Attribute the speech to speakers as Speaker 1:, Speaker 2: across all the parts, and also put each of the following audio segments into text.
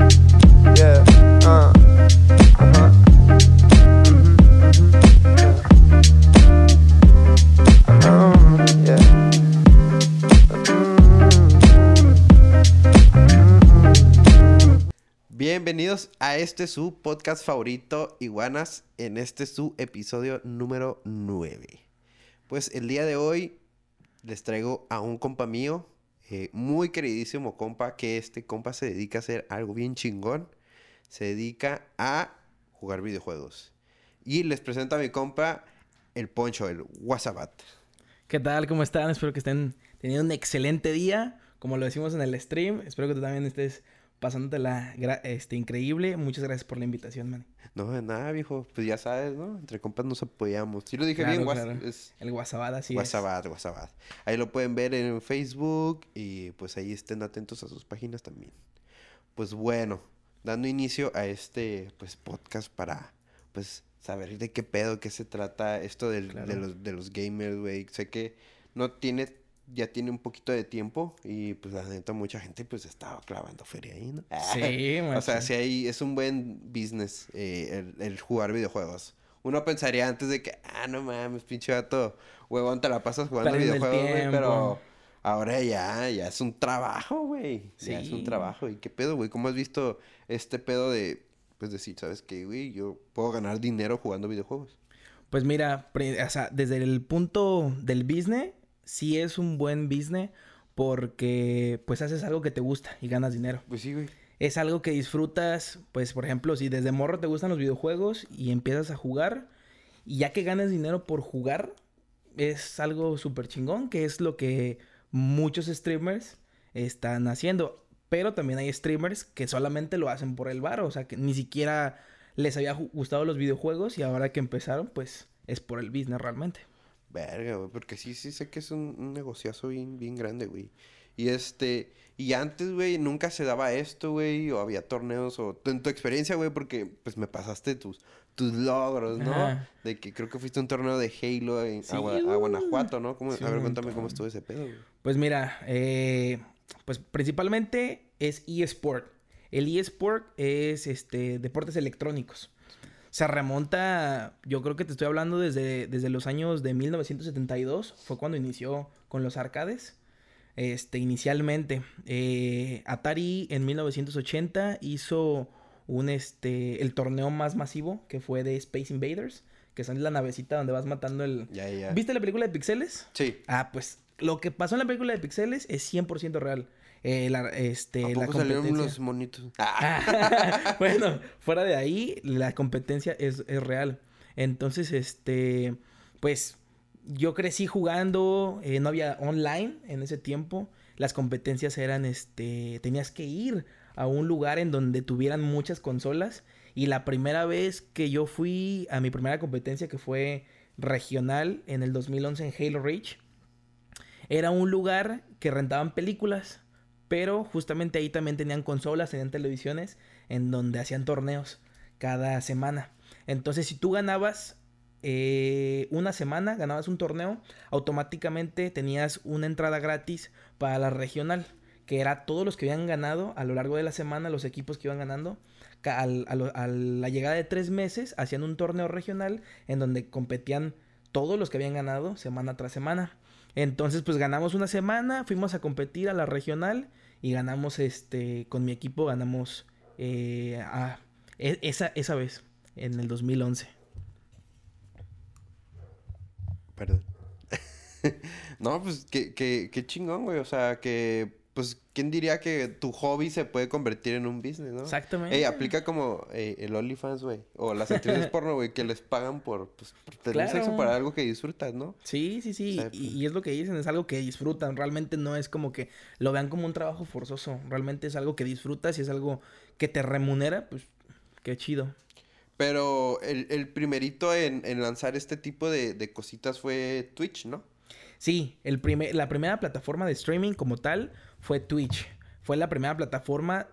Speaker 1: Uh, uh-huh. Mhm, mhm, um.
Speaker 2: Bienvenidos a este su podcast favorito, Iguanas, en este su episodio número 9. Pues el día de hoy les traigo a un compa mío, eh, muy queridísimo compa, que este compa se dedica a hacer algo bien chingón. Se dedica a jugar videojuegos. Y les presento a mi compa, el Poncho, el WhatsApp.
Speaker 3: ¿Qué tal? ¿Cómo están? Espero que estén teniendo un excelente día. Como lo decimos en el stream, espero que tú también estés pasándotela este, increíble. Muchas gracias por la invitación, man.
Speaker 2: No, de nada, viejo. Pues ya sabes, ¿no? Entre compas nos apoyamos. Si lo dije
Speaker 3: Claro,
Speaker 2: bien,
Speaker 3: claro.
Speaker 2: es
Speaker 3: El WhatsApp, así es.
Speaker 2: WhatsApp, WhatsApp. Ahí lo pueden ver en Facebook y pues ahí estén atentos a sus páginas también. Pues bueno, dando inicio a este pues podcast para pues saber de qué pedo, qué se trata esto del- de, los, de los gamers, güey. Sé que no tiene, ya tiene un poquito de tiempo y pues la neta mucha gente pues estaba clavando feria ahí, ¿no?
Speaker 3: Sí,
Speaker 2: O sea, si hay, es un buen business eh, el, el jugar videojuegos. Uno pensaría antes de que, ah, no mames, pinche vato, huevón, te la pasas jugando
Speaker 3: Perdiendo
Speaker 2: videojuegos, güey, pero ahora ya, ya es un trabajo, güey. Ya es un
Speaker 3: Sí.
Speaker 2: trabajo. ¿Y qué pedo, güey? ¿Cómo has visto este pedo de, pues decir, sabes qué, güey, yo puedo ganar dinero jugando videojuegos?
Speaker 3: Pues mira, o sea, desde el punto del business, sí es un buen business porque pues haces algo que te gusta y ganas dinero.
Speaker 2: Pues sí, güey.
Speaker 3: es algo que disfrutas, pues por ejemplo, si desde morro te gustan los videojuegos y empiezas a jugar, y ya que ganas dinero por jugar, es algo súper chingón, que es lo que muchos streamers están haciendo. Pero también hay streamers que solamente lo hacen por el bar, o sea, que ni siquiera les había gustado los videojuegos y ahora que empezaron, pues es por el business realmente.
Speaker 2: Verga, güey, porque sí, sí sé que es un, un negociazo bien, bien grande, güey. Y este, y antes, güey, nunca se daba esto, güey, o había torneos, o en tu experiencia, güey, porque pues me pasaste tus, tus logros, ¿no?
Speaker 3: Ajá.
Speaker 2: De que creo que fuiste a un torneo de Halo en,
Speaker 3: Sí,
Speaker 2: a, Gua- a Guanajuato, ¿no? ¿Cómo-
Speaker 3: sí,
Speaker 2: a ver, cuéntame cómo estuvo ese pedo, güey.
Speaker 3: Pues mira, eh, pues principalmente es eSport. El eSport es este deportes electrónicos. Se remonta, yo creo que te estoy hablando desde, desde los años de 1972, fue cuando inició con los arcades. Este, inicialmente, eh, Atari en 1980 hizo un, este, el torneo más masivo que fue de Space Invaders, que son la navecita donde vas matando el... ¿Viste la película de Pixeles?
Speaker 2: Sí.
Speaker 3: Ah, pues lo que pasó en la película de Pixeles es 100% real. Eh, la, este,
Speaker 2: ¿A
Speaker 3: la
Speaker 2: poco salieron los monitos?
Speaker 3: Bueno, fuera de ahí, la competencia es, es real. Entonces, este, pues yo crecí jugando, eh, no había online en ese tiempo. Las competencias eran, este, tenías que ir a un lugar en donde tuvieran muchas consolas. Y la primera vez que yo fui a mi primera competencia, que fue regional en el 2011 en Halo Reach, era un lugar que rentaban películas, pero justamente ahí también tenían consolas, tenían televisiones en donde hacían torneos cada semana. Entonces, si tú ganabas eh, una semana, ganabas un torneo, automáticamente tenías una entrada gratis para la regional, que era todos los que habían ganado a lo largo de la semana, los equipos que iban ganando. Al- a la llegada de tres meses, hacían un torneo regional en donde competían todos los que habían ganado semana tras semana. Entonces, pues ganamos una semana, fuimos a competir a la regional y ganamos, este, con mi equipo ganamos eh, a- e- esa, esa vez, en el 2011.
Speaker 2: Perdón. no, pues qué, qué, qué chingón, güey. O sea, que, pues, ¿quién diría que tu hobby se puede convertir en un business, no?
Speaker 3: Exactamente.
Speaker 2: Ey, aplica como eh, el OnlyFans, güey. O las actrices porno, güey, que les pagan por, pues, por tener
Speaker 3: Claro.
Speaker 2: sexo para algo que disfrutas, ¿no?
Speaker 3: Sí, sí, sí.
Speaker 2: O sea,
Speaker 3: y,
Speaker 2: pues-
Speaker 3: y es lo que dicen, es algo que disfrutan. Realmente no es como que lo vean como un trabajo forzoso. Realmente es algo que disfrutas y es algo que te remunera, pues qué chido.
Speaker 2: Pero el, el primerito en, en lanzar este tipo de, de cositas fue Twitch, ¿no?
Speaker 3: Sí, el primer, la primera plataforma de streaming como tal fue Twitch. Fue la primera plataforma.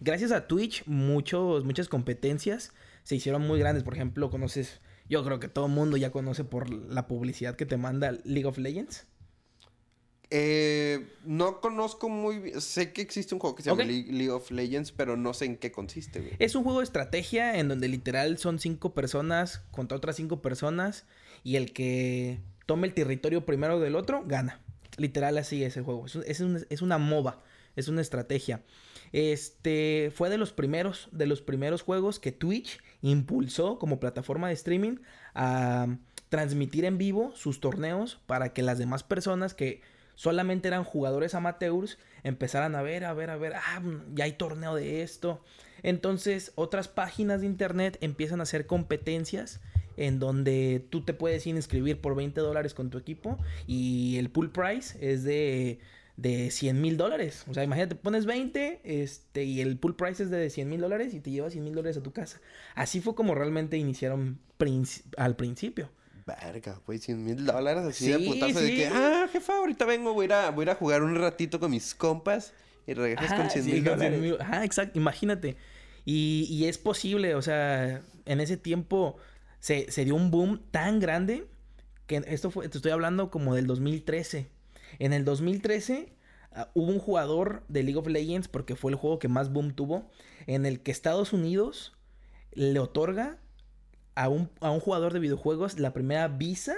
Speaker 3: Gracias a Twitch, muchos, muchas competencias se hicieron muy grandes. Por ejemplo, conoces, yo creo que todo el mundo ya conoce por la publicidad que te manda League of Legends.
Speaker 2: Eh, no conozco muy bien. Sé que existe un juego que se llama League of Legends, pero no sé en qué consiste, güey.
Speaker 3: Es un juego de estrategia en donde literal son cinco personas contra otras cinco personas y el que tome el territorio primero del otro gana. Literal así es el juego. Es, es un- es una MOBA, es una estrategia. Este fue de los primeros, de los primeros juegos que Twitch impulsó como plataforma de streaming a transmitir en vivo sus torneos para que las demás personas que solamente eran jugadores amateurs empezaran a ver, a ver, a ver, ah, ya hay torneo de esto. Entonces, otras páginas de internet empiezan a hacer competencias en donde tú te puedes inscribir por 20 dólares con tu equipo y el pool price es de, de 100 mil dólares. O sea, imagínate, pones 20 este, y el pool price es de 100 mil dólares y te llevas 100 mil dólares a tu casa. Así fue como realmente iniciaron princi- al principio.
Speaker 2: Verga, güey, 100 mil dólares así de
Speaker 3: Sí,
Speaker 2: putazo de
Speaker 3: sí.
Speaker 2: que, ah, jefa, ahorita vengo, voy a, ir a, voy a jugar un ratito con mis compas y regresas con
Speaker 3: Ajá,
Speaker 2: 100
Speaker 3: sí,
Speaker 2: mil
Speaker 3: con 100
Speaker 2: dólares.
Speaker 3: Ajá, exacto, imagínate. Y, y es posible, o sea, en ese tiempo se, se dio un boom tan grande que esto fue, te estoy hablando como del 2013. En el 2013 ah, hubo un jugador de League of Legends, porque fue el juego que más boom tuvo, en el que Estados Unidos le otorga a un, a un jugador de videojuegos la primera visa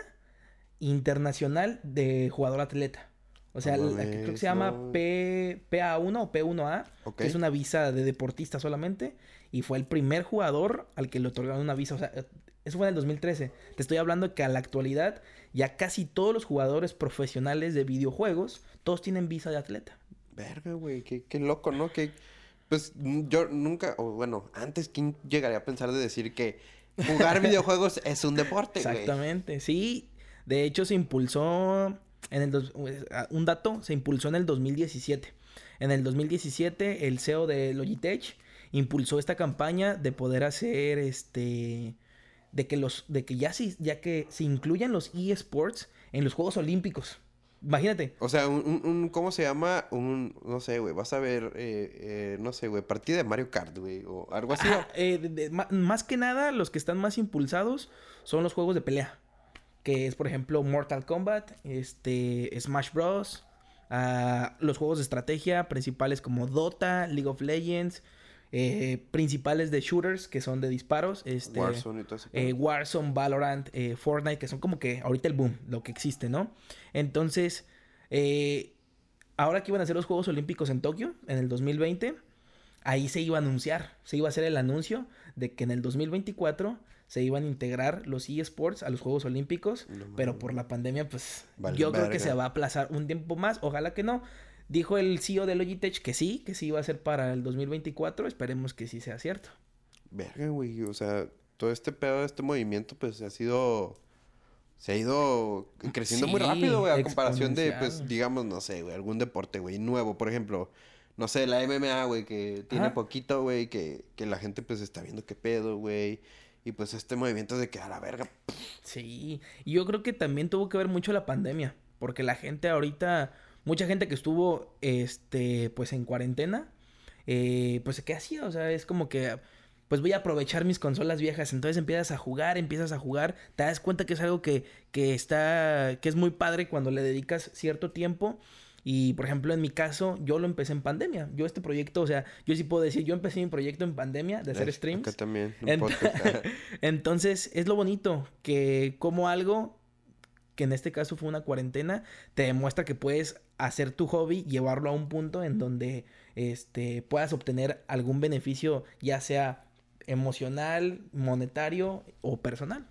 Speaker 3: internacional de jugador atleta. O sea,
Speaker 2: No
Speaker 3: la que creo que se llama
Speaker 2: no.
Speaker 3: P, PA1 o P1A,
Speaker 2: Ok.
Speaker 3: que es una visa de deportista solamente, y fue el primer jugador al que le otorgaron una visa. O sea, eso fue en el 2013. Te estoy hablando que a la actualidad ya casi todos los jugadores profesionales de videojuegos, todos tienen visa de atleta.
Speaker 2: Verga, güey, qué, qué loco, ¿no? Que, pues, mm, yo nunca, o bueno, antes, ¿quién llegaría a pensar de decir que jugar videojuegos es un deporte?
Speaker 3: Exactamente, sí. De hecho, se impulsó en el dos- ah, un dato, se impulsó en el 2017. En el 2017, el CEO de Logitech impulsó esta campaña de poder hacer este de que los de que ya sí ya que se incluyan los eSports en los Juegos Olímpicos. Imagínate.
Speaker 2: O sea, un, un- ¿cómo se llama? Un, no sé, güey, vas a ver, eh, eh, no sé, güey, partida de Mario Kart, güey, o algo así.
Speaker 3: Eh, de- de- ma- más que nada, los que están más impulsados son los juegos de pelea. Que es, por ejemplo, Mortal Kombat, este, Smash Bros. ah, los juegos de estrategia principales como Dota, League of Legends. Eh, principales de shooters que son de disparos. Este,
Speaker 2: Warzone y todo ese
Speaker 3: eh. Warzone, Valorant, eh, Fortnite, que son como que ahorita el boom, lo que existe, ¿no? Entonces, ahora que iban a hacer los Juegos Olímpicos en Tokio, en el 2020, ahí se iba a anunciar, se iba a hacer el anuncio de que en el 2024 se iban a integrar los eSports a los Juegos Olímpicos,
Speaker 2: No
Speaker 3: pero por la pandemia, pues
Speaker 2: Vale,
Speaker 3: yo creo que se va a aplazar un tiempo más, ojalá que no. Dijo el CEO de Logitech que sí, que sí iba a ser para el 2024, esperemos que sí sea cierto.
Speaker 2: Verga, güey, o sea, todo este pedo, este movimiento, pues, ha sido... Se ha ido creciendo muy rápido, güey, a comparación de, pues, digamos, no sé, güey, algún deporte, güey, nuevo. Por ejemplo, no sé, la MMA, güey, que tiene
Speaker 3: Ajá.
Speaker 2: poquito, güey, que, que la gente, pues, está viendo qué pedo, güey. Y, pues, este movimiento de que a la verga...
Speaker 3: Sí, y yo creo que también tuvo que ver mucho la pandemia, porque la gente ahorita, mucha gente que estuvo, este, pues en cuarentena, eh, pues ¿qué hacía? O sea, es como que, pues voy a aprovechar mis consolas viejas, entonces empiezas a jugar, empiezas a jugar, te das cuenta que es algo que, que está, que es muy padre cuando le dedicas cierto tiempo. Y por ejemplo, en mi caso, yo lo empecé en pandemia. Yo este proyecto, o sea, yo sí puedo decir, yo empecé mi proyecto en pandemia de hacer
Speaker 2: Eh,
Speaker 3: streams.
Speaker 2: Acá también, un
Speaker 3: Ent-. Entonces, es lo bonito, que como algo, que en este caso fue una cuarentena, te demuestra que puedes hacer tu hobby, llevarlo a un punto en donde este, puedas obtener algún beneficio, ya sea emocional, monetario o personal.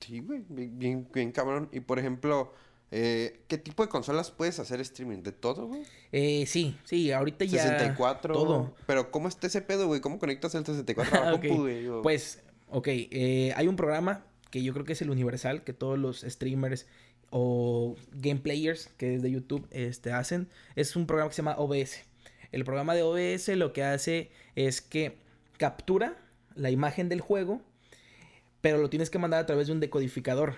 Speaker 2: Sí, güey, bien, bien, bien cabrón. Y, por ejemplo, eh, ¿qué tipo de consolas puedes hacer streaming? ¿De todo, güey?
Speaker 3: Eh, sí, sí, ahorita ya...
Speaker 2: 64.
Speaker 3: Todo.
Speaker 2: Pero ¿cómo está ese pedo, güey? ¿Cómo conectas el 64 a la
Speaker 3: Ah, ok.
Speaker 2: compu, güey? O-
Speaker 3: Pues, ok, eh, hay un programa que yo creo que es el universal, que todos los streamers o gameplayers que es de YouTube este, hacen. Es un programa que se llama OBS. El programa de OBS lo que hace es que captura la imagen del juego, pero lo tienes que mandar a través de un decodificador.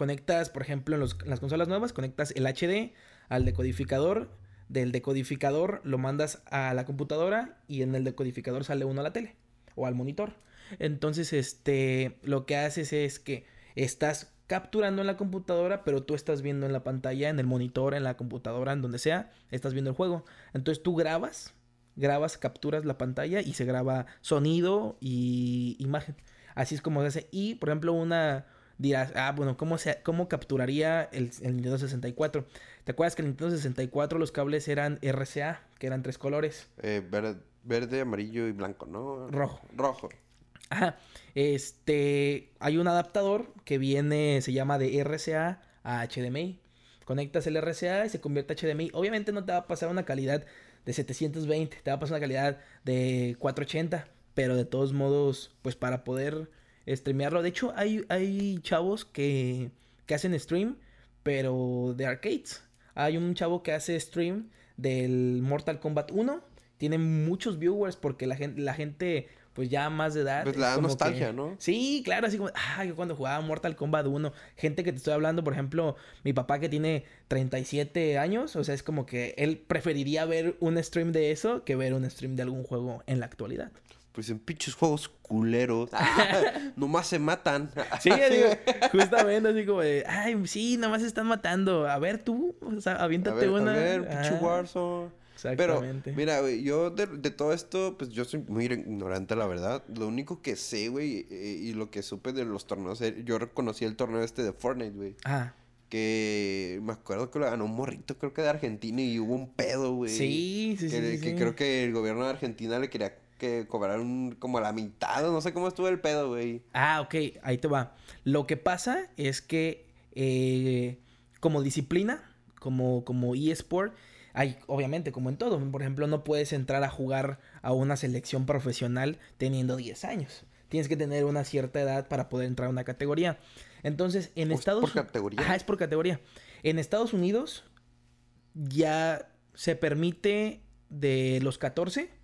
Speaker 3: Conectas, por ejemplo, en, las consolas nuevas, conectas el HD al decodificador. Del decodificador lo mandas a la computadora y en el decodificador sale uno a la tele o al monitor. Entonces, este, lo que haces es que estás capturando en la computadora, pero tú estás viendo en la pantalla, en el monitor, en la computadora, en donde sea, estás viendo el juego. Entonces tú grabas, grabas, capturas la pantalla y se graba sonido y imagen. Así es como se hace. Y, por ejemplo, una dirás, ah, bueno, ¿cómo, se, cómo capturaría el, el Nintendo 64? ¿Te acuerdas que el Nintendo 64 los cables eran RCA, que eran tres colores?
Speaker 2: Eh, verde, verde, amarillo y blanco, ¿no?
Speaker 3: Rojo.
Speaker 2: Rojo.
Speaker 3: Ajá. Este, hay un adaptador que viene, se llama de RCA a HDMI. Conectas el RCA y se convierte a HDMI. Obviamente no te va a pasar una calidad de 720, te va a pasar una calidad de 480, pero de todos modos, pues para poder streamearlo. De hecho, hay, hay chavos que, que hacen stream, pero de arcades. Hay un chavo que hace stream del Mortal Kombat 1. Tiene muchos viewers porque la gente, la gente pues ya más de edad.
Speaker 2: Pues
Speaker 3: es
Speaker 2: la
Speaker 3: como
Speaker 2: nostalgia,
Speaker 3: que-
Speaker 2: ¿no?
Speaker 3: Sí, claro, así como, ah, yo cuando jugaba Mortal Kombat 1, gente que te estoy hablando, por ejemplo, mi papá que tiene 37 años, o sea, es como que él preferiría ver un stream de eso que ver un stream de algún juego en la actualidad.
Speaker 2: Pues en pinches juegos culeros. Nomás se matan.
Speaker 3: Sí, digo, justamente así como de, ay, sí, nada más se están matando. A ver tú, o sea,
Speaker 2: A
Speaker 3: aviéntate
Speaker 2: ver,
Speaker 3: una.
Speaker 2: a ver, pinche
Speaker 3: Ah,
Speaker 2: Warzone. Pero,
Speaker 3: Exactamente.
Speaker 2: mira, güey, yo de, de todo esto, pues yo soy muy ignorante, la verdad. Lo único que sé, güey, eh, y lo que supe de los torneos, eh, yo reconocí el torneo este de Fortnite, güey.
Speaker 3: Ah,
Speaker 2: Que me acuerdo que lo ganó un morrito, creo que de Argentina, y hubo un pedo, güey.
Speaker 3: sí, sí, sí.
Speaker 2: que,
Speaker 3: sí,
Speaker 2: que
Speaker 3: sí.
Speaker 2: creo que el gobierno de Argentina le quería que cobraran como la mitad, no sé cómo estuvo el pedo, güey.
Speaker 3: Ah, ok, ahí te va. Lo que pasa es que eh, como disciplina, como, como eSport, hay, obviamente, como en todo, por ejemplo, no puedes entrar a jugar a una selección profesional teniendo 10 años. Tienes que tener una cierta edad para poder entrar a una categoría. Entonces, en
Speaker 2: ¿O es
Speaker 3: Estados
Speaker 2: por categoría?
Speaker 3: Ajá, es por categoría. En Estados Unidos ya se permite de los 14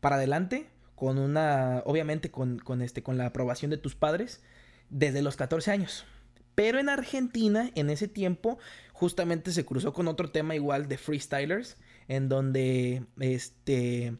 Speaker 3: para adelante con una obviamente con, con este con la aprobación de tus padres desde los 14 años. Pero en Argentina, en ese tiempo, justamente se cruzó con otro tema igual de freestylers, en donde este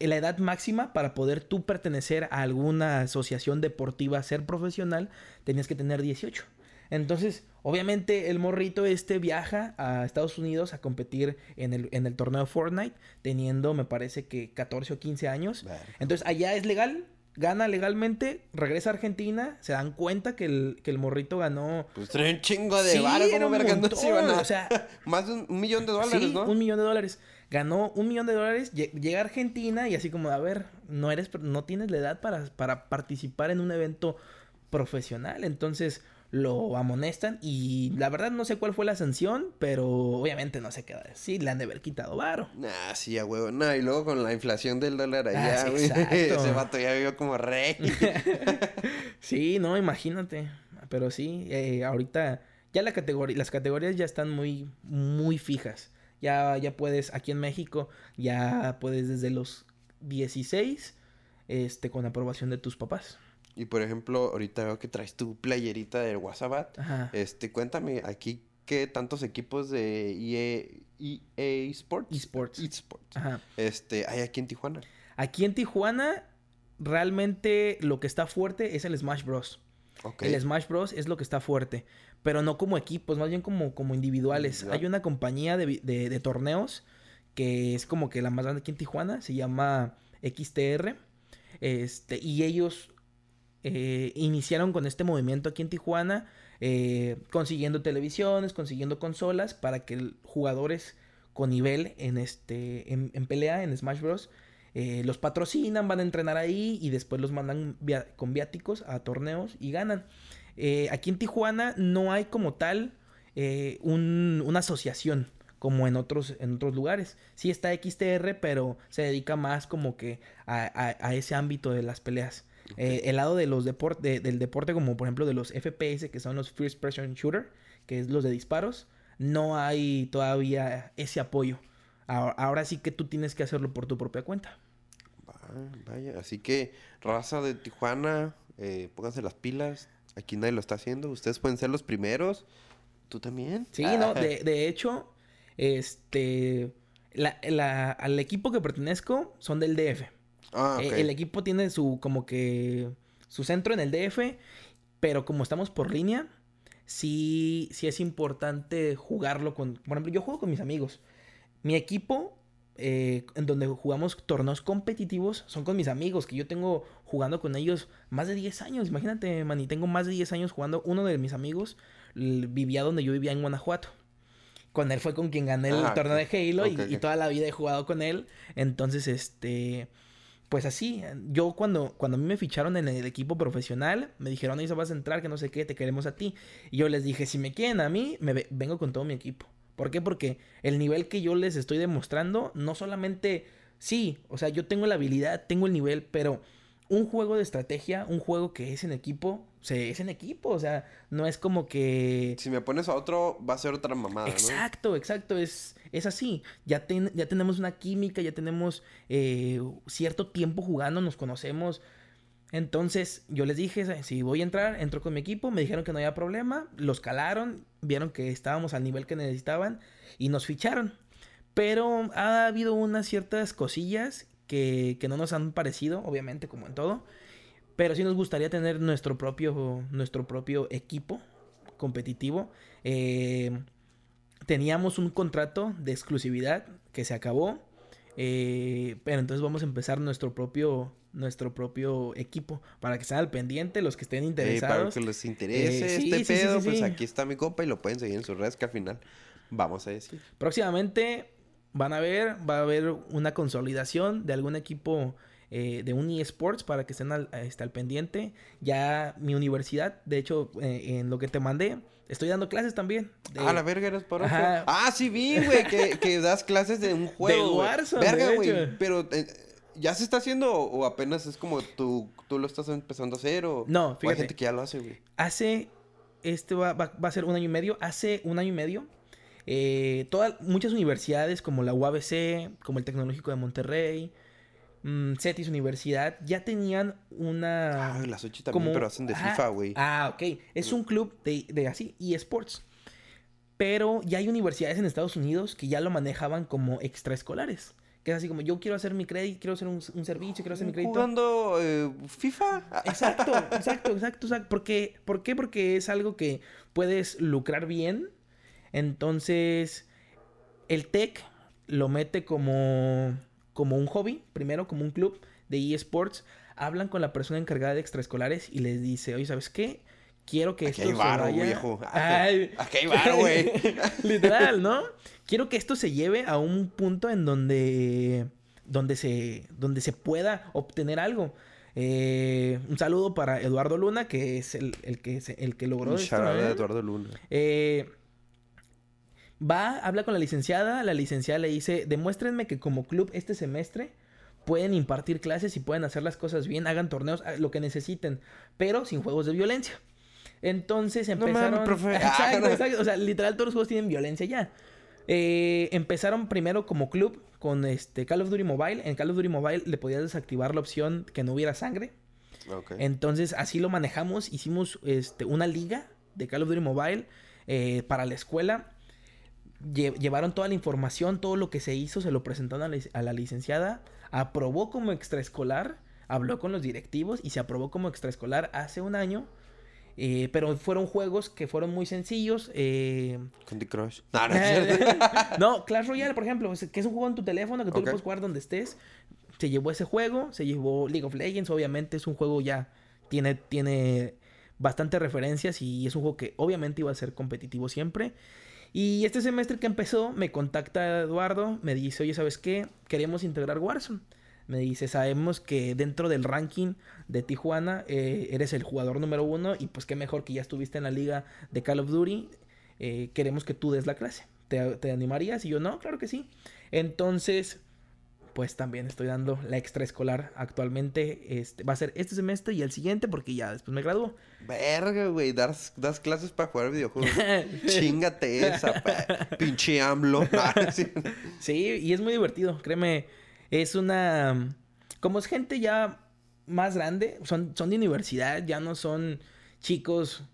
Speaker 3: la edad máxima para poder tú pertenecer a alguna asociación deportiva, ser profesional, tenías que tener 18. Entonces, obviamente, el morrito este viaja a Estados Unidos a competir en el, en el torneo Fortnite, teniendo, me parece que 14 o 15 años. Entonces, allá es legal, gana legalmente, regresa a Argentina, se dan cuenta que el, que el morrito ganó.
Speaker 2: Pues trae un chingo de
Speaker 3: Sí,
Speaker 2: varo, como
Speaker 3: un
Speaker 2: verga, no se iban
Speaker 3: montón,
Speaker 2: a-
Speaker 3: o sea,
Speaker 2: Más de un, un millón de dólares,
Speaker 3: sí,
Speaker 2: ¿no?
Speaker 3: un millón de dólares. Ganó un millón de dólares, lle- llega a Argentina y así como, a ver, no eres, no tienes la edad para, para participar en un evento profesional. Entonces lo amonestan y la verdad no sé cuál fue la sanción, pero obviamente no se queda así, le han de haber quitado varo.
Speaker 2: Nah, sí, a huevo. Nah, y luego con la inflación del dólar allá,
Speaker 3: Ah, sí.
Speaker 2: Ese vato ya vivió como rey.
Speaker 3: Sí, no, imagínate. Pero sí, eh, ahorita ya la categoría, las categorías ya están muy, muy fijas. Ya, ya puedes, aquí en México, ya puedes desde los 16, este, con aprobación de tus papás.
Speaker 2: Y por ejemplo, ahorita veo que traes tu playerita del WhatsApp.
Speaker 3: Ajá.
Speaker 2: Este, cuéntame, aquí, ¿qué tantos equipos de EA, EA Sports?
Speaker 3: Esports.
Speaker 2: Esports.
Speaker 3: Ajá.
Speaker 2: Este, hay aquí en Tijuana.
Speaker 3: Aquí en Tijuana, realmente lo que está fuerte es el Smash Bros. El Smash Bros. es lo que está fuerte. Pero no como equipos, más bien como, como individuales.
Speaker 2: Individual.
Speaker 3: Hay una compañía de, de- de torneos que es como que la más grande aquí en Tijuana. Se llama XTR. Este, y ellos eh, iniciaron con este movimiento aquí en Tijuana. eh, consiguiendo televisiones, consiguiendo consolas para que jugadores con nivel en este en, pelea en Smash Bros. eh, los patrocinan, van a entrenar ahí y después los mandan con viáticos a torneos y ganan. Eh, aquí en Tijuana no hay como tal un- una asociación como en otros, en otros lugares. Sí está XTR, pero se dedica más como que a ese ámbito de las peleas. Eh, el lado de los deportes, del deporte como por ejemplo de los FPS, que son los First Person Shooter, que es los de disparos, no hay todavía ese apoyo. Ahora, ahora sí que tú tienes que hacerlo por tu propia cuenta.
Speaker 2: Va- vaya, así que raza de Tijuana, eh, pónganse las pilas. Aquí nadie lo está haciendo. Ustedes pueden ser los primeros. ¿Tú también?
Speaker 3: Sí,
Speaker 2: Ah,
Speaker 3: no, de, de hecho, este, la- la- al equipo que pertenezco son del DF.
Speaker 2: Ah,
Speaker 3: Eh, el equipo tiene su, como que, su centro en el DF, pero como estamos por línea, sí, sí es importante jugarlo con... Por ejemplo, yo juego con mis amigos. Mi equipo, eh, en donde jugamos torneos competitivos, son con mis amigos, que yo tengo jugando con ellos más de 10 años. Imagínate, man, y tengo más de 10 años jugando. Uno de mis amigos vivía donde yo vivía en Guanajuato. Con él fue con quien gané el
Speaker 2: Ah,
Speaker 3: torneo de Halo y- toda la vida he jugado con él. Entonces, este, pues así, yo cuando, cuando a mí me ficharon en el equipo profesional, me dijeron, ahí vas a entrar, que no sé qué, te queremos a ti. Y yo les dije, si me quieren a mí, me ve- vengo con todo mi equipo. ¿Por qué? Porque el nivel que yo les estoy demostrando, no solamente, sí, o sea, yo tengo la habilidad, tengo el nivel, pero un juego de estrategia, un juego que es en equipo, se, es en equipo, o sea, no es como que...
Speaker 2: Si me pones a otro, va a ser otra mamada, ¿no?
Speaker 3: Exacto, exacto, es, es así. Ya, ten- ya tenemos una química, ya tenemos eh, cierto tiempo jugando, nos conocemos. Entonces yo les dije, si voy a entrar, entro con mi equipo, me dijeron que no había problema, los calaron, vieron que estábamos al nivel que necesitaban y nos ficharon. Pero ha habido unas ciertas cosillas que, que no nos han parecido, obviamente, como en todo. Pero sí nos gustaría tener nuestro propio, nuestro propio equipo competitivo. Eh, teníamos un contrato de exclusividad que se acabó. eh, pero entonces vamos a empezar nuestro propio, nuestro propio equipo. Para que estén al pendiente, los que estén
Speaker 2: Eh, para
Speaker 3: interesados.
Speaker 2: que les interese
Speaker 3: Eh, sí,
Speaker 2: este
Speaker 3: sí,
Speaker 2: pedo,
Speaker 3: sí,
Speaker 2: pues aquí está mi compa y lo pueden seguir en sus redes que al final vamos a decir.
Speaker 3: Próximamente van a ver, va a haber una consolidación de algún equipo eh, de un eSports para que estén al, este, al pendiente. Ya mi universidad, de hecho, eh, en lo que te mandé, estoy dando clases también. de-
Speaker 2: Ah, la verga eres por
Speaker 3: Ajá.
Speaker 2: Ah, sí vi, güey, que, que das clases de un juego. güey.
Speaker 3: Warzone,
Speaker 2: Verga,
Speaker 3: de
Speaker 2: güey. Pero eh, ¿ya se está haciendo o, apenas es como tú, tú lo estás empezando a hacer? O,
Speaker 3: No,
Speaker 2: o hay
Speaker 3: fíjate.
Speaker 2: gente que ya lo hace, güey.
Speaker 3: Hace, este va, va- va a ser un año y medio, hace un año y medio, eh, todas, muchas universidades como la UABC, como el Tecnológico de Monterrey, mm, CETIS Universidad, ya tenían una...
Speaker 2: Ay, las ocho también, pero hacen de. FIFA, güey.
Speaker 3: Ah, ok. Es un club de, de así, eSports. Pero ya hay universidades en Estados Unidos que ya lo manejaban como extraescolares. Que es así como, yo quiero hacer mi crédito, quiero hacer un, un servicio, quiero hacer mi crédito.
Speaker 2: Jugando eh, FIFA.
Speaker 3: Exacto, exacto, exacto, exacto. Porque, ¿Por qué? Porque es algo que puedes lucrar bien. Entonces, el tech lo mete como, como un hobby, primero como un club de eSports. Hablan con la persona encargada de extraescolares y les dice, oye, ¿sabes qué? Quiero que
Speaker 2: Aquí
Speaker 3: esto
Speaker 2: hay
Speaker 3: se vaya...
Speaker 2: viejo.
Speaker 3: Ay.
Speaker 2: Aquí hay varo, güey.
Speaker 3: Literal, ¿no? Quiero que esto se lleve a un punto en donde, donde, se, donde se pueda obtener algo. Eh, un saludo para Eduardo Luna, que es el, el que, se- el que logró
Speaker 2: Un
Speaker 3: esto.
Speaker 2: out
Speaker 3: ¿eh?
Speaker 2: a Eduardo Luna.
Speaker 3: Eh, va, habla con la licenciada. La licenciada le dice: Demuéstrenme que como club este semestre pueden impartir clases y pueden hacer las cosas bien, hagan torneos, ha- lo que necesiten, pero sin juegos de violencia. Entonces
Speaker 2: No mames,
Speaker 3: empezaron.
Speaker 2: profe.
Speaker 3: Exacto,
Speaker 2: Ah, no.
Speaker 3: exacto. O sea, literal, todos los juegos tienen violencia ya. Eh, empezaron primero como club con este Call of Duty Mobile. En Call of Duty Mobile le podías desactivar la opción que no hubiera sangre. Entonces así lo manejamos. Hicimos este, una liga de Call of Duty Mobile eh, para la escuela. Lle- llevaron toda la información, todo lo que se hizo, se lo presentaron a la, lic- a la licenciada. Aprobó como extraescolar, habló con los directivos y se aprobó como extraescolar hace un año. Eh, pero fueron juegos que fueron muy sencillos. eh,
Speaker 2: Candy Crush. No, no,
Speaker 3: Clash Royale, por ejemplo, que es un juego en tu teléfono que tú lo puedes jugar donde estés. Se llevó ese juego, se llevó League of Legends, obviamente es un juego ya tiene tiene bastantes referencias y es un juego que obviamente iba a ser competitivo siempre. Y este semestre que empezó, me contacta Eduardo, me dice, oye, ¿sabes qué? Queremos integrar Warzone. Me dice, sabemos que dentro del ranking de Tijuana eh, eres el jugador número uno y pues qué mejor que ya estuviste en la liga de Call of Duty. eh, queremos que tú des la clase. ¿Te, te animarías? Y yo, no, claro que sí. Entonces, pues también estoy dando la extraescolar actualmente. Este, va a ser este semestre y el siguiente porque ya después me gradúo.
Speaker 2: Verga, güey. Das, das clases para jugar videojuegos. Chingate esa, pinche AMLO. No, sí.
Speaker 3: Y es muy divertido, créeme. Es una... Como es gente ya más grande, son, son de universidad, ya no son chicos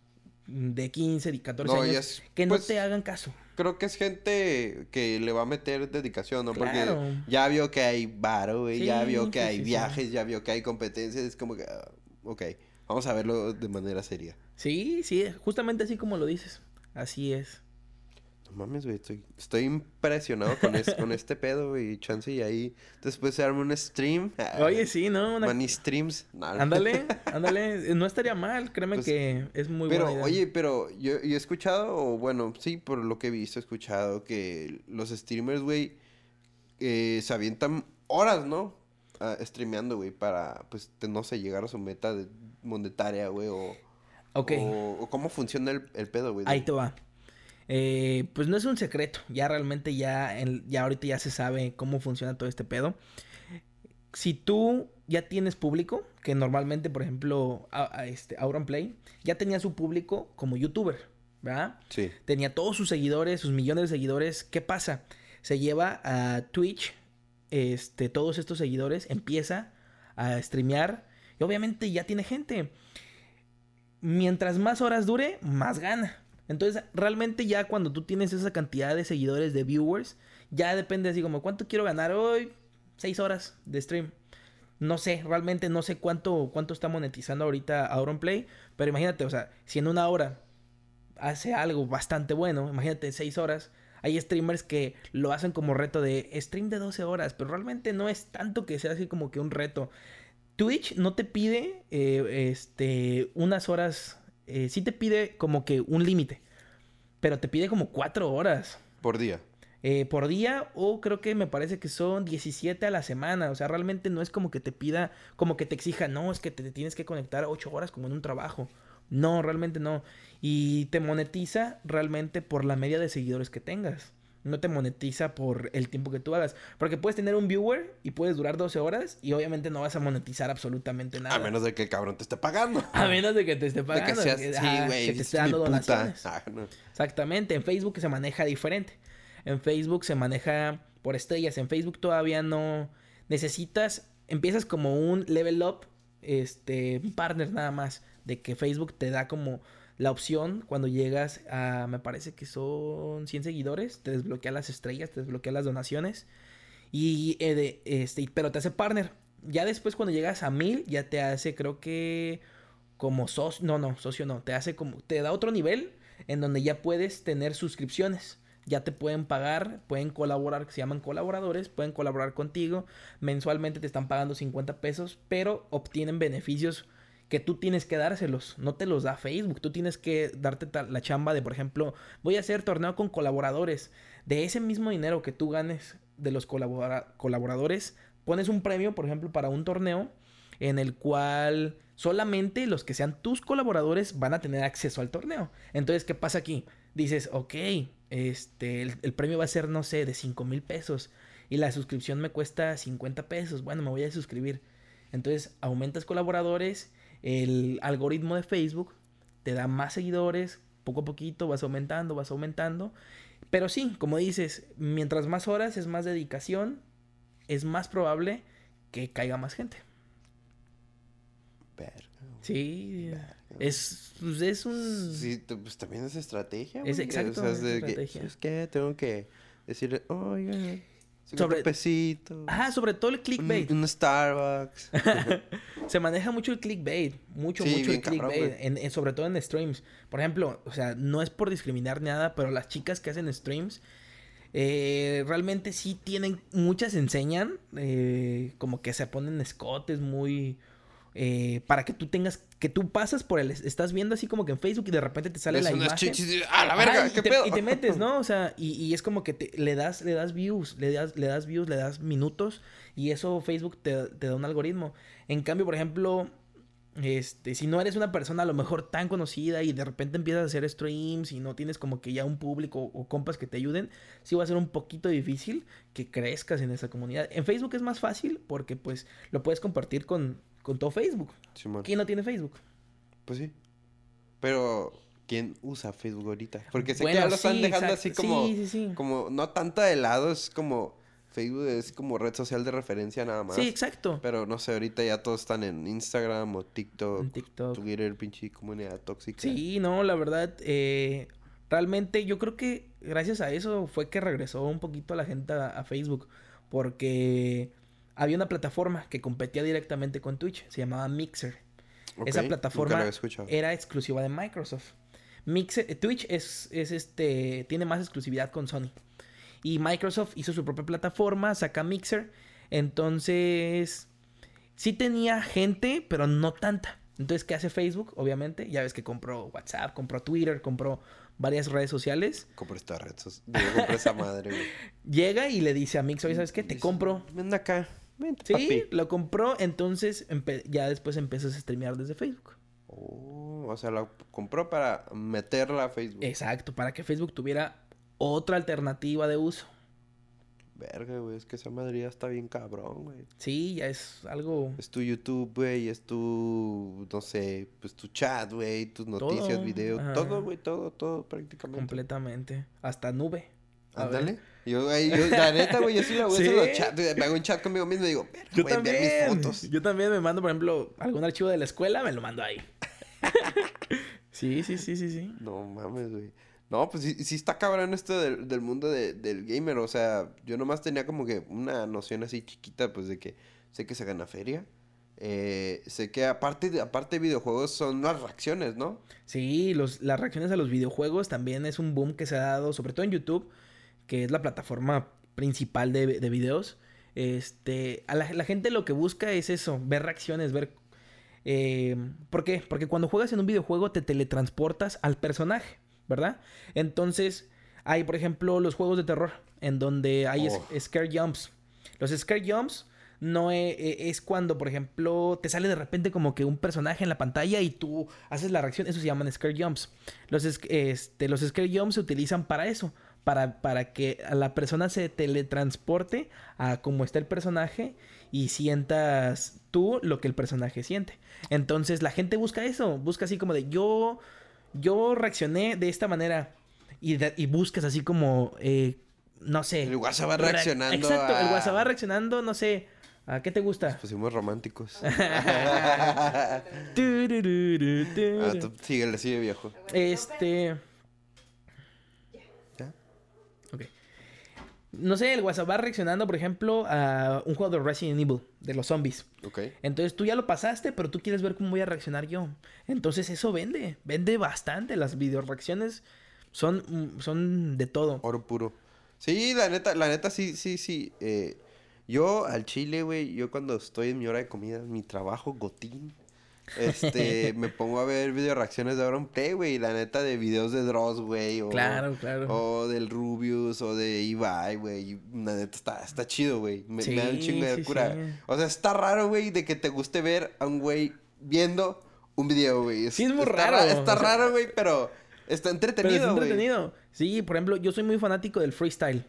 Speaker 3: de 15, de 14
Speaker 2: No,
Speaker 3: años
Speaker 2: es-
Speaker 3: que
Speaker 2: pues,
Speaker 3: no te hagan caso.
Speaker 2: Creo que es gente que le va a meter dedicación, ¿no?
Speaker 3: Claro.
Speaker 2: Porque ya vio que hay varo, güey. ya vio que
Speaker 3: sí,
Speaker 2: hay
Speaker 3: sí,
Speaker 2: viajes, ya vio que hay competencias. Es como que, ah, ok, vamos a verlo de manera seria.
Speaker 3: Sí, sí, justamente así como lo dices. Así es.
Speaker 2: No mames, güey, estoy, estoy impresionado con, es- con este pedo, güey. Chance y ahí después se arma un stream.
Speaker 3: Oye, sí, ¿no? Una-
Speaker 2: Money streams. No,
Speaker 3: Ándale, ándale. No estaría mal, créeme
Speaker 2: Pues,
Speaker 3: que es muy
Speaker 2: Pero,
Speaker 3: buena idea.
Speaker 2: oye, pero yo, yo he escuchado, o bueno, sí, por lo que he visto, he escuchado que los streamers, güey, eh, se avientan horas, ¿no? Ah, streameando, güey, para, pues, te- no sé, llegar a su meta de- monetaria, güey, o,
Speaker 3: Ok,
Speaker 2: o, o cómo funciona el, el pedo, güey.
Speaker 3: ahí te va. Eh, pues no es un secreto. Ya realmente ya, en- ya ahorita ya se sabe cómo funciona todo este pedo. Si tú ya tienes público, que normalmente, por ejemplo, a, a este Auronplay ya tenía su público como youtuber, ¿verdad?
Speaker 2: Sí.
Speaker 3: tenía todos sus seguidores, sus millones de seguidores. ¿Qué pasa? Se lleva a Twitch, este, todos estos seguidores, empieza a streamear y obviamente ya tiene gente. Mientras más horas dure, más gana. Entonces, realmente ya cuando tú tienes esa cantidad de seguidores, de viewers, ya depende así como, ¿cuánto quiero ganar hoy? Seis horas de stream. No sé, realmente no sé cuánto, cuánto está monetizando ahorita Auronplay, pero imagínate, o sea, si en una hora hace algo bastante bueno, imagínate seis horas, hay streamers que lo hacen como reto de stream de 12 horas, pero realmente no es tanto que sea así como que un reto. Twitch no te pide eh, este, unas horas, eh, sí te pide como que un límite, pero te pide como cuatro horas
Speaker 2: Por día.
Speaker 3: eh, por día o creo que me parece que son 17 a la semana. O sea, realmente no es como que te pida, como que te exija, no, es que te, tienes que conectar 8 horas como en un trabajo. No, realmente no. Y te monetiza realmente por la media de seguidores que tengas. No te monetiza por el tiempo que tú hagas. Porque puedes tener un viewer y puedes durar 12 horas y obviamente no vas a monetizar absolutamente nada.
Speaker 2: A menos de que el cabrón te esté pagando.
Speaker 3: A menos de que te esté
Speaker 2: De
Speaker 3: pagando.
Speaker 2: que seas,
Speaker 3: que-
Speaker 2: sí, güey.
Speaker 3: que te
Speaker 2: es
Speaker 3: esté dando donaciones.
Speaker 2: Ah, no.
Speaker 3: Exactamente, en Facebook se maneja diferente. En Facebook se maneja por estrellas. En Facebook todavía no necesitas, empiezas como un level up, este, un partner nada más, de que Facebook te da como la opción cuando llegas a, me parece que son 100 seguidores, te desbloquea las estrellas, te desbloquea las donaciones. Y, eh, de- este, pero te hace partner. Ya después cuando llegas a 1000, ya te hace, creo que como socio, no, no, socio no, te hace como, te da otro nivel en donde ya puedes tener suscripciones. Ya te pueden pagar, pueden colaborar, se llaman colaboradores, pueden colaborar contigo. Mensualmente te están pagando 50 pesos, pero obtienen beneficios que tú tienes que dárselos. No te los da Facebook. Tú tienes que darte la chamba de, por ejemplo, voy a hacer torneo con colaboradores. De ese mismo dinero que tú ganes de los colabora- colaboradores, pones un premio, por ejemplo, para un torneo en el cual solamente los que sean tus colaboradores van a tener acceso al torneo. Entonces, ¿qué pasa aquí? Dices, ok, este, el, el premio va a ser, no sé, de 5 mil pesos y la suscripción me cuesta 50 pesos. Bueno, me voy a suscribir. Entonces, aumentas colaboradores, el algoritmo de Facebook te da más seguidores, poco a poquito vas aumentando, vas aumentando. Pero sí, como dices, mientras más horas es más dedicación, es más probable que caiga más gente.
Speaker 2: Verga.
Speaker 3: Sí, es, pues, es un...
Speaker 2: Sí, pues también es estrategia,
Speaker 3: Es exacto,
Speaker 2: O sea, es que,
Speaker 3: estrategia.
Speaker 2: Es que tengo que decirle, oiga,
Speaker 3: sobre
Speaker 2: pesito.
Speaker 3: Ajá, sobre todo el clickbait.
Speaker 2: Un, un Starbucks.
Speaker 3: Se maneja mucho el clickbait, mucho,
Speaker 2: Sí,
Speaker 3: mucho el clickbait,
Speaker 2: güey.
Speaker 3: en, en- sobre todo en streams. Por ejemplo, o sea, no es por discriminar nada, pero las chicas que hacen streams eh, realmente sí tienen, muchas enseñan, eh, como que se ponen escotes muy... eh, para que tú tengas, que tú pasas por el, estás viendo así como que en Facebook y de repente te sale la
Speaker 2: unas
Speaker 3: imagen.
Speaker 2: chichis ¡ah, la
Speaker 3: Ajá,
Speaker 2: verga!
Speaker 3: y
Speaker 2: ¿Qué
Speaker 3: te,
Speaker 2: pedo?
Speaker 3: Y te metes, ¿no? O sea, y, y es como que te- le das, le das views, le das, le das views, le das minutos, y eso Facebook te, te da un algoritmo. En cambio, por ejemplo, este, si no eres una persona a lo mejor tan conocida y de repente empiezas a hacer streams y no tienes como que ya un público o compas que te ayuden, sí va a ser un poquito difícil que crezcas en esa comunidad. En Facebook es más fácil porque pues lo puedes compartir con, con todo Facebook. ¿Quién no tiene Facebook?
Speaker 2: Pues sí. Pero, ¿quién usa Facebook ahorita? Porque sé
Speaker 3: Bueno,
Speaker 2: que ya lo están
Speaker 3: sí,
Speaker 2: dejando
Speaker 3: exacto.
Speaker 2: así como,
Speaker 3: Sí, sí, sí.
Speaker 2: como, no tanto de lado, es como, Facebook es como red social de referencia nada más.
Speaker 3: Sí, exacto.
Speaker 2: Pero no sé, ahorita ya todos están en Instagram o TikTok,
Speaker 3: En TikTok.
Speaker 2: Twitter, pinche comunidad tóxica.
Speaker 3: Sí, no, la verdad, eh, realmente yo creo que gracias a eso fue que regresó un poquito la gente a, a Facebook, porque había una plataforma que competía directamente con Twitch, se llamaba Mixer. Esa plataforma era exclusiva de Microsoft. Mixer- eh, Twitch es, es este tiene más exclusividad con Sony. Y Microsoft hizo su propia plataforma, saca Mixer. Entonces, sí tenía gente, pero no tanta. Entonces, ¿qué hace Facebook? Obviamente, ya ves que compró WhatsApp, compró Twitter, compró varias redes sociales.
Speaker 2: Compré esta red. compré esa madre, güey.
Speaker 3: Llega y le dice a Mixer, oye, ¿sabes qué? Te compro.
Speaker 2: Ven acá. Vente,
Speaker 3: Sí,
Speaker 2: papi.
Speaker 3: lo compró, entonces ya después empiezas a streamear desde Facebook.
Speaker 2: Oh, o sea, la compró para meterla a Facebook.
Speaker 3: Exacto, para que Facebook tuviera otra alternativa de uso.
Speaker 2: Verga, güey. Es que esa madre ya está bien cabrón, güey.
Speaker 3: Sí, ya es algo...
Speaker 2: Es tu YouTube, güey. Es tu, no sé, pues tu chat, güey. Tus noticias,
Speaker 3: Todo,
Speaker 2: videos.
Speaker 3: ajá.
Speaker 2: Todo, güey. Todo, todo prácticamente.
Speaker 3: Completamente. Hasta nube.
Speaker 2: Ándale. Yo, ahí, yo, la neta, güey, yo sí la voy a hacer
Speaker 3: ¿Sí?
Speaker 2: los chats. güey, Me hago un chat conmigo mismo y digo,
Speaker 3: Yo también.
Speaker 2: mis fotos.
Speaker 3: Yo también me mando, por ejemplo, algún archivo de la escuela, me lo mando ahí. sí, sí, sí, sí, sí.
Speaker 2: No mames, güey. No, pues sí, sí está cabrón esto del, del mundo de- del gamer. O sea, yo nomás tenía como que una noción así chiquita, pues de que sé que se gana feria. Eh, sé que aparte de, aparte de videojuegos son las reacciones, ¿no?
Speaker 3: Sí, los, las reacciones a los videojuegos también es un boom que se ha dado, sobre todo en YouTube, que es la plataforma principal de, de videos. Este, a la, la gente lo que busca es eso, ver reacciones, ver... eh, ¿Por qué? Porque cuando juegas en un videojuego te teletransportas al personaje, ¿verdad? Entonces, hay, por ejemplo, los juegos de terror, en donde hay
Speaker 2: Oh.
Speaker 3: scare jumps. Los scare jumps no e- e- es, cuando, por ejemplo, te sale de repente como que un personaje en la pantalla y tú haces la reacción. Eso se llaman scare jumps. Los, este, los scare jumps se utilizan para eso. Para, para que a la persona se teletransporte a cómo está el personaje y sientas tú lo que el personaje siente. Entonces la gente busca eso. Busca así como de yo, yo reaccioné de esta manera. Y, de- y buscas así como, eh, no sé.
Speaker 2: El WhatsApp va
Speaker 3: Re-
Speaker 2: reaccionando
Speaker 3: Exacto, el WhatsApp va reaccionando, no sé. ¿A qué te gusta?
Speaker 2: Pusimos románticos. Ah, tú síguele, sigue viejo.
Speaker 3: Este.
Speaker 2: ¿Ya?
Speaker 3: Ok. No sé, el WhatsApp va reaccionando, por ejemplo, a un juego de Resident Evil, de los zombies.
Speaker 2: Ok.
Speaker 3: Entonces tú ya lo pasaste, pero tú quieres ver cómo voy a reaccionar yo. Entonces eso vende, vende bastante. Las video reacciones son, mm, son de todo.
Speaker 2: Oro puro. Sí, la neta, la neta, sí, sí, sí. eh, yo al chile, güey, yo cuando estoy en mi hora de comida, mi trabajo, gotín, este, me pongo a ver video reacciones de Auron Play, güey, la neta de videos de Dross, güey, o,
Speaker 3: Claro, claro.
Speaker 2: o del Rubius, o de Ibai, güey, la neta está, está chido, güey, me, me da un chingo de
Speaker 3: sí,
Speaker 2: cura.
Speaker 3: sí.
Speaker 2: O sea, está raro, güey, de que te guste ver a un güey viendo un video, güey.
Speaker 3: Sí, es muy
Speaker 2: está
Speaker 3: raro,
Speaker 2: Está raro, güey, pero está entretenido, güey.
Speaker 3: entretenido. Sí, por ejemplo, yo soy muy fanático del freestyle.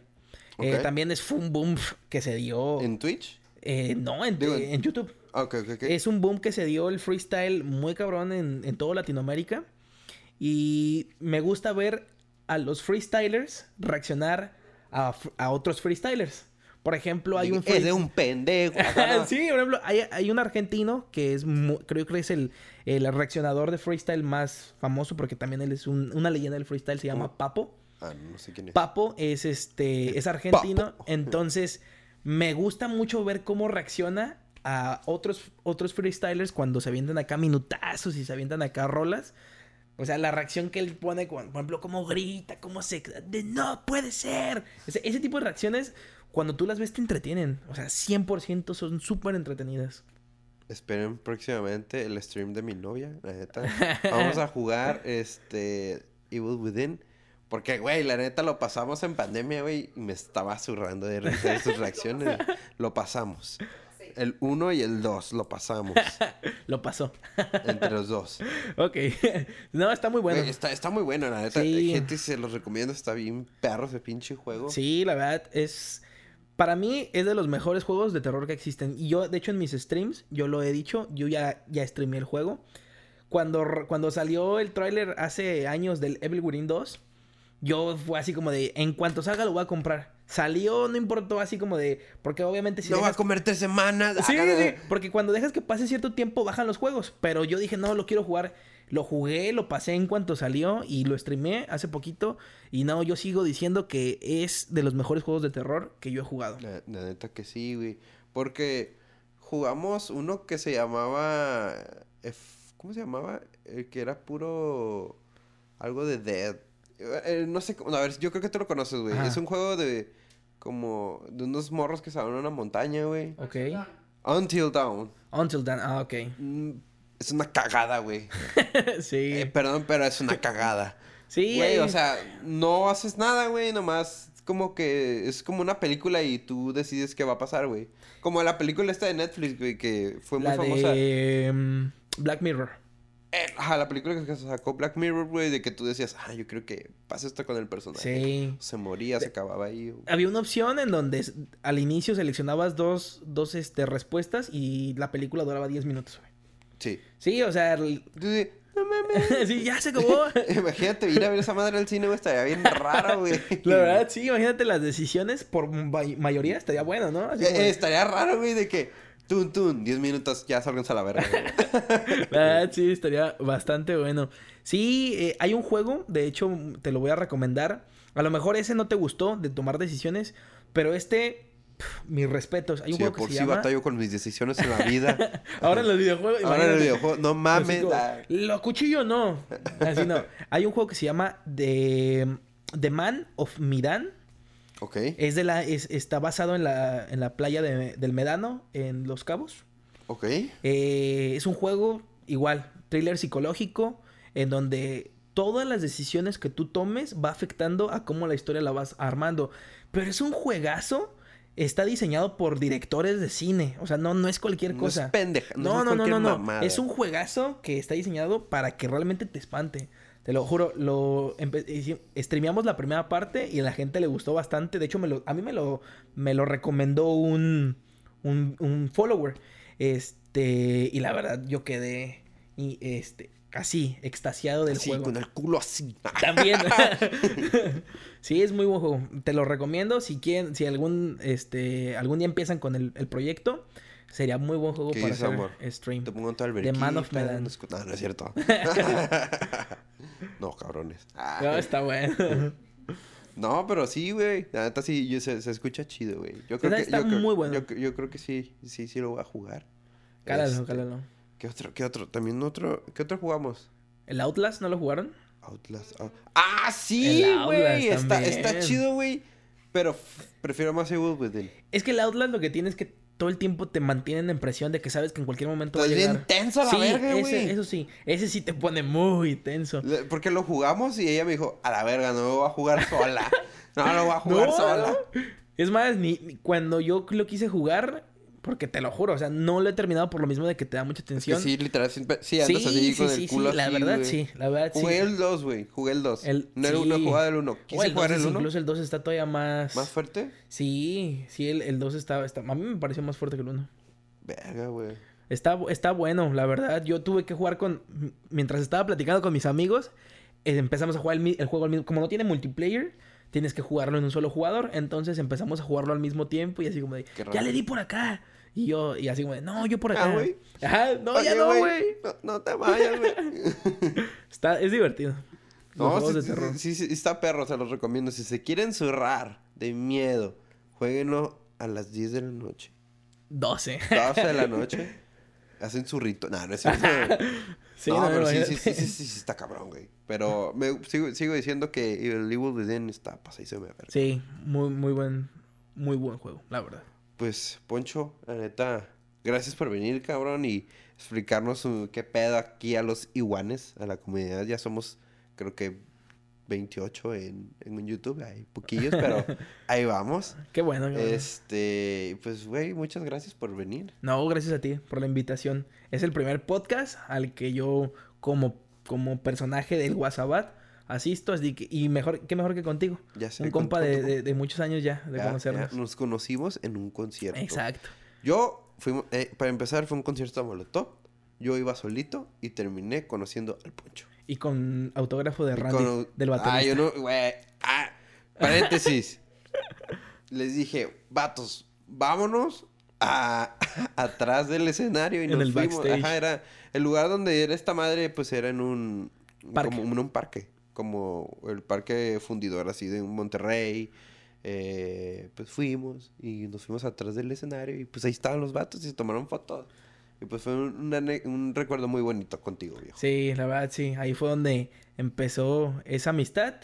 Speaker 3: Eh, también es un boom que se dio.
Speaker 2: ¿En Twitch?
Speaker 3: eh, no, en,
Speaker 2: Digo,
Speaker 3: en YouTube. Es un boom que se dio el freestyle muy cabrón en, en toda Latinoamérica. Y me gusta ver a los freestylers reaccionar a, a otros freestylers. Por ejemplo, hay un
Speaker 2: Es de un pendejo.
Speaker 3: Sí, por ejemplo, hay, hay un argentino que es, creo que es el, el reaccionador de freestyle más famoso porque también él es un- una leyenda del freestyle, se llama. Papo.
Speaker 2: Ah, no sé quién es.
Speaker 3: Papo es este es argentino,
Speaker 2: Papo.
Speaker 3: entonces me gusta mucho ver cómo reacciona a otros otros freestylers cuando se avientan acá minutazos y se avientan acá rolas. O sea, la reacción que él pone, por ejemplo, cómo grita, cómo se... De, no puede ser. Ese, ese tipo de reacciones, cuando tú las ves, te entretienen. O sea, 100% son súper entretenidas.
Speaker 2: Esperen próximamente el stream de mi novia, la neta. Vamos a jugar este Evil Within. Porque, güey, la neta lo pasamos en pandemia, güey. Y me estaba zurrando de risa de sus reacciones. Lo pasamos. El 1 y el 2 lo pasamos.
Speaker 3: Lo pasó.
Speaker 2: entre los dos.
Speaker 3: ok. no, está muy bueno.
Speaker 2: Güey, está, está muy bueno, la neta.
Speaker 3: Sí.
Speaker 2: Gente, se los recomiendo. Está bien perro ese pinche juego.
Speaker 3: Sí, la verdad es... Para mí es de los mejores juegos de terror que existen. Y yo, de hecho, en mis streams, yo lo he dicho, yo ya, ya streamé el juego. Cuando, cuando salió el tráiler hace años del Evil Within 2, yo fue así como de, en cuanto salga lo voy a comprar. Salió, no importó, así como de, porque obviamente si
Speaker 2: no va a comer tres semanas.
Speaker 3: Sí, sí, porque cuando dejas que pase cierto tiempo bajan los juegos. Pero yo dije, no, lo quiero jugar. Lo jugué, lo pasé en cuanto salió y lo streamé hace poquito. Y no, yo sigo diciendo que es de los mejores juegos de terror que yo he jugado.
Speaker 2: La, la neta que sí, güey. Porque jugamos uno que se llamaba F- ¿Cómo se llamaba? El que era puro. Algo de Dead. Eh, no sé. cómo- A ver, yo creo que tú lo conoces, güey. Es un juego de. Como. De unos morros que van a una montaña, güey.
Speaker 3: Ok.
Speaker 2: Until Dawn.
Speaker 3: Until Dawn. Ah, ok.
Speaker 2: Mm, Es una cagada, güey.
Speaker 3: sí.
Speaker 2: Eh, perdón, pero es una cagada.
Speaker 3: sí.
Speaker 2: Güey, o sea, no haces nada, güey, nomás como que es como una película y tú decides qué va a pasar, güey. Como la película esta de Netflix, güey, que fue muy
Speaker 3: la
Speaker 2: famosa.
Speaker 3: de mm, Black Mirror.
Speaker 2: Eh, ajá, la película que sacó Black Mirror, güey, de que tú decías, ah, yo creo que pasa esto con el personaje.
Speaker 3: Sí.
Speaker 2: Se moría, se acababa ahí.
Speaker 3: Había una opción en donde al inicio seleccionabas dos, dos este, respuestas y la película duraba 10 minutos, güey.
Speaker 2: Sí.
Speaker 3: Sí, o sea, el-
Speaker 2: de, no mames.
Speaker 3: sí, ya se acabó.
Speaker 2: Imagínate ir a ver esa madre al cine, güey, estaría bien raro, güey.
Speaker 3: La verdad, sí, imagínate las decisiones por ma- mayoría estaría bueno, ¿no? Así
Speaker 2: Eh,
Speaker 3: como-
Speaker 2: eh, estaría raro, güey, de que, tun, tun, 10 minutos, ya sálganse a la verga.
Speaker 3: verdad, sí, estaría bastante bueno. Sí, eh, hay un juego, de hecho, te lo voy a recomendar. A lo mejor ese no te gustó de tomar decisiones, pero este, mis respetos. Hay un
Speaker 2: Sí,
Speaker 3: juego que
Speaker 2: por
Speaker 3: se
Speaker 2: sí
Speaker 3: llama...
Speaker 2: batallo con mis decisiones en la vida.
Speaker 3: Ahora en los videojuegos,
Speaker 2: Ahora en el
Speaker 3: imagínate.
Speaker 2: videojuego, no mames. ah.
Speaker 3: Lo cuchillo no. Así no. Hay un juego que se llama The, The Man of Midan.
Speaker 2: Ok.
Speaker 3: Es de la, es- está basado en la, en la playa de- del Medano, en Los Cabos.
Speaker 2: Ok.
Speaker 3: Eh, es un juego igual, thriller psicológico, en donde todas las decisiones que tú tomes va afectando a cómo la historia la vas armando. Pero es un juegazo. Está diseñado por directores de cine. O sea, no, no es cualquier
Speaker 2: No
Speaker 3: cosa.
Speaker 2: es pendeja. No,
Speaker 3: No, no, no, no, no. Es un juegazo que está diseñado para que realmente te espante. Te lo juro, lo streameamos la primera parte y a la gente le gustó bastante. De hecho, me lo, a mí me lo, me lo recomendó un, un, un follower. Este, y la verdad, yo quedé y, este, así, extasiado del
Speaker 2: Así,
Speaker 3: juego.
Speaker 2: con el culo así.
Speaker 3: También. sí, es muy buen juego. Te lo recomiendo. Si quieren, si algún, este, algún día empiezan con el, el proyecto, sería muy buen juego
Speaker 2: ¿Qué
Speaker 3: para
Speaker 2: dices,
Speaker 3: hacer
Speaker 2: amor?
Speaker 3: stream.
Speaker 2: Te pongo en
Speaker 3: The Man of Medan.
Speaker 2: no es- No, no es cierto. no, cabrones. Ah.
Speaker 3: No, está bueno.
Speaker 2: No, pero sí, güey. La neta sí, yo- se, se escucha chido, güey. Yo creo que
Speaker 3: está
Speaker 2: yo creo-
Speaker 3: muy bueno.
Speaker 2: Yo, yo creo que sí, sí, sí lo voy a jugar.
Speaker 3: cálalo,
Speaker 2: Este,
Speaker 3: cálalo.
Speaker 2: ¿Qué otro? ¿Qué otro? También otro. ¿Qué otro jugamos?
Speaker 3: ¿El Outlast no lo jugaron?
Speaker 2: Outlast. ah. ¡Ah, sí, güey! Está, está chido, güey. Pero prefiero más Evil Within.
Speaker 3: Es que el Outlast lo que tiene es que todo el tiempo te mantienen en presión de que sabes que en cualquier momento va a
Speaker 2: Estás
Speaker 3: llegar.
Speaker 2: bien tenso a la
Speaker 3: sí,
Speaker 2: verga,
Speaker 3: ese-
Speaker 2: güey.
Speaker 3: eso sí. Ese sí te pone muy tenso.
Speaker 2: Porque lo jugamos y ella me dijo, a la verga, no lo voy a jugar sola. No lo voy a jugar
Speaker 3: No,
Speaker 2: sola.
Speaker 3: Es más, ni, ni cuando yo lo quise jugar, porque te lo juro, o sea, no lo he terminado por lo mismo de que te da mucha
Speaker 2: Es que
Speaker 3: tensión.
Speaker 2: sí, literal, sí andas
Speaker 3: sí,
Speaker 2: así
Speaker 3: sí,
Speaker 2: con
Speaker 3: sí,
Speaker 2: el culo
Speaker 3: sí, la
Speaker 2: así,
Speaker 3: verdad
Speaker 2: güey.
Speaker 3: sí, la verdad sí.
Speaker 2: Jugué el 2, güey. Jugué el 2.
Speaker 3: El-
Speaker 2: no, jugado el 1.
Speaker 3: O
Speaker 2: Quise
Speaker 3: el
Speaker 2: jugar
Speaker 3: 2
Speaker 2: el
Speaker 3: es-
Speaker 2: 1.
Speaker 3: Incluso el 2 está todavía más...
Speaker 2: ¿Más fuerte?
Speaker 3: Sí, sí, el, el 2 está, está... A mí me pareció más fuerte que el 1.
Speaker 2: Verga, güey.
Speaker 3: Está, está bueno, la verdad. Yo tuve que jugar con... Mientras estaba platicando con mis amigos, eh, empezamos a jugar el, el juego al mismo... Como no tiene multiplayer, tienes que jugarlo en un solo jugador. Entonces empezamos a jugarlo al mismo tiempo y así como de... Ya le di por acá. Y yo... Y así como de... No, yo por acá.
Speaker 2: Ah, güey.
Speaker 3: Ajá, no, ya no, güey.
Speaker 2: No, no te vayas, güey.
Speaker 3: Está... Es divertido. Los
Speaker 2: no, sí,
Speaker 3: de
Speaker 2: sí,
Speaker 3: terror.
Speaker 2: sí, sí, está perro, se los recomiendo. Si se quieren zurrar de miedo, jueguenlo a las 10 de la noche.
Speaker 3: 12.
Speaker 2: 12 de la noche. Hacen zurrito. No, no es cierto.
Speaker 3: sí,
Speaker 2: no,
Speaker 3: no,
Speaker 2: pero sí, sí, sí, sí, sí está cabrón, güey. Pero me, sigo, sigo diciendo que el Evil Within está pasadísimo de verga.
Speaker 3: Sí, muy, muy buen... Muy buen juego, la verdad.
Speaker 2: Pues, Poncho, la neta, gracias por venir, cabrón, y explicarnos uh, qué pedo aquí a los iguanes, a la comunidad. Ya somos, creo que 28 en, en YouTube, hay poquillos, pero ahí vamos.
Speaker 3: Qué bueno.
Speaker 2: Este, pues, güey, muchas gracias por venir.
Speaker 3: No, gracias a ti por la invitación. Es el primer podcast al que yo, como, como personaje del WhatsApp, asisto. Así que, y mejor, qué mejor que contigo.
Speaker 2: Ya sé.
Speaker 3: Un compa
Speaker 2: con
Speaker 3: de, de- de muchos años ya, de
Speaker 2: ya,
Speaker 3: conocernos.
Speaker 2: ya nos conocimos en un concierto.
Speaker 3: Exacto.
Speaker 2: Yo, fuimos, eh, para empezar, fue un concierto de Molotov. Yo iba solito y terminé conociendo al Poncho.
Speaker 3: Y con autógrafo de Randy,
Speaker 2: con-
Speaker 3: del baterista.
Speaker 2: Ah, yo no, güey. Ah, paréntesis. Les dije, vatos, vámonos a, atrás del escenario y
Speaker 3: En
Speaker 2: nos
Speaker 3: el
Speaker 2: fuimos.
Speaker 3: backstage.
Speaker 2: Ajá, era el lugar donde era esta madre, pues era en un
Speaker 3: Parque.
Speaker 2: como en un parque, como el parque fundidor así de Monterrey. Eh, pues fuimos y nos fuimos atrás del escenario y pues ahí estaban los vatos y se tomaron fotos. Y pues fue un, un recuerdo muy bonito contigo, viejo.
Speaker 3: Sí, la verdad, sí. Ahí fue donde empezó esa amistad.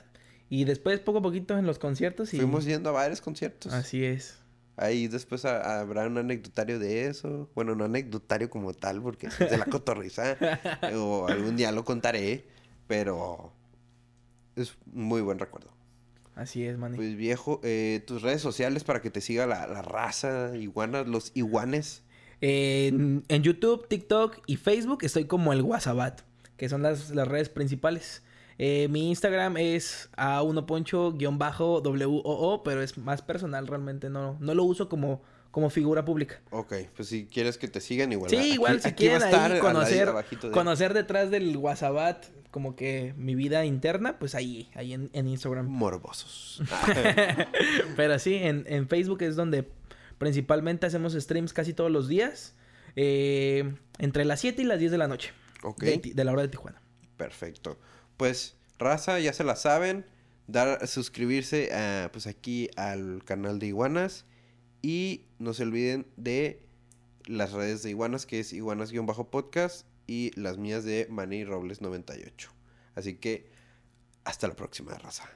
Speaker 3: Y después, poco a poquito, en los conciertos. Y...
Speaker 2: Fuimos yendo a varios conciertos.
Speaker 3: Así es.
Speaker 2: Ahí después ha- habrá un anecdotario de eso. Bueno, no anecdotario como tal, porque es de la cotorriza. o algún día lo contaré. Pero es un muy buen recuerdo.
Speaker 3: Así es, Manny.
Speaker 2: Pues viejo, eh, tus redes sociales para que te siga la, la raza, iguanas, los iguanes.
Speaker 3: En, en YouTube, TikTok y Facebook estoy como el Wasabat, que son las, las redes principales. Eh, mi Instagram es a1poncho-woo, pero es más personal realmente, no, no lo uso como, como figura pública.
Speaker 2: Ok, pues si quieres que te sigan, igual.
Speaker 3: Sí, igual si
Speaker 2: aquí a
Speaker 3: quieren ahí conocer,
Speaker 2: de-
Speaker 3: conocer detrás del Wasabat como que mi vida interna, pues ahí, ahí en, en Instagram.
Speaker 2: Morbosos.
Speaker 3: Pero sí, en, en Facebook es donde principalmente hacemos streams casi todos los días. eh, entre las 7 y las 10 de la noche.
Speaker 2: ok.
Speaker 3: De, la hora de Tijuana.
Speaker 2: Perfecto. Pues, raza, ya se la saben. Dar, suscribirse a, pues aquí al canal de Iguanas. Y no se olviden de las redes de Iguanas, que es Iguanas-podcast. Y las mías de Manny Robles 98. Así que, hasta la próxima, raza.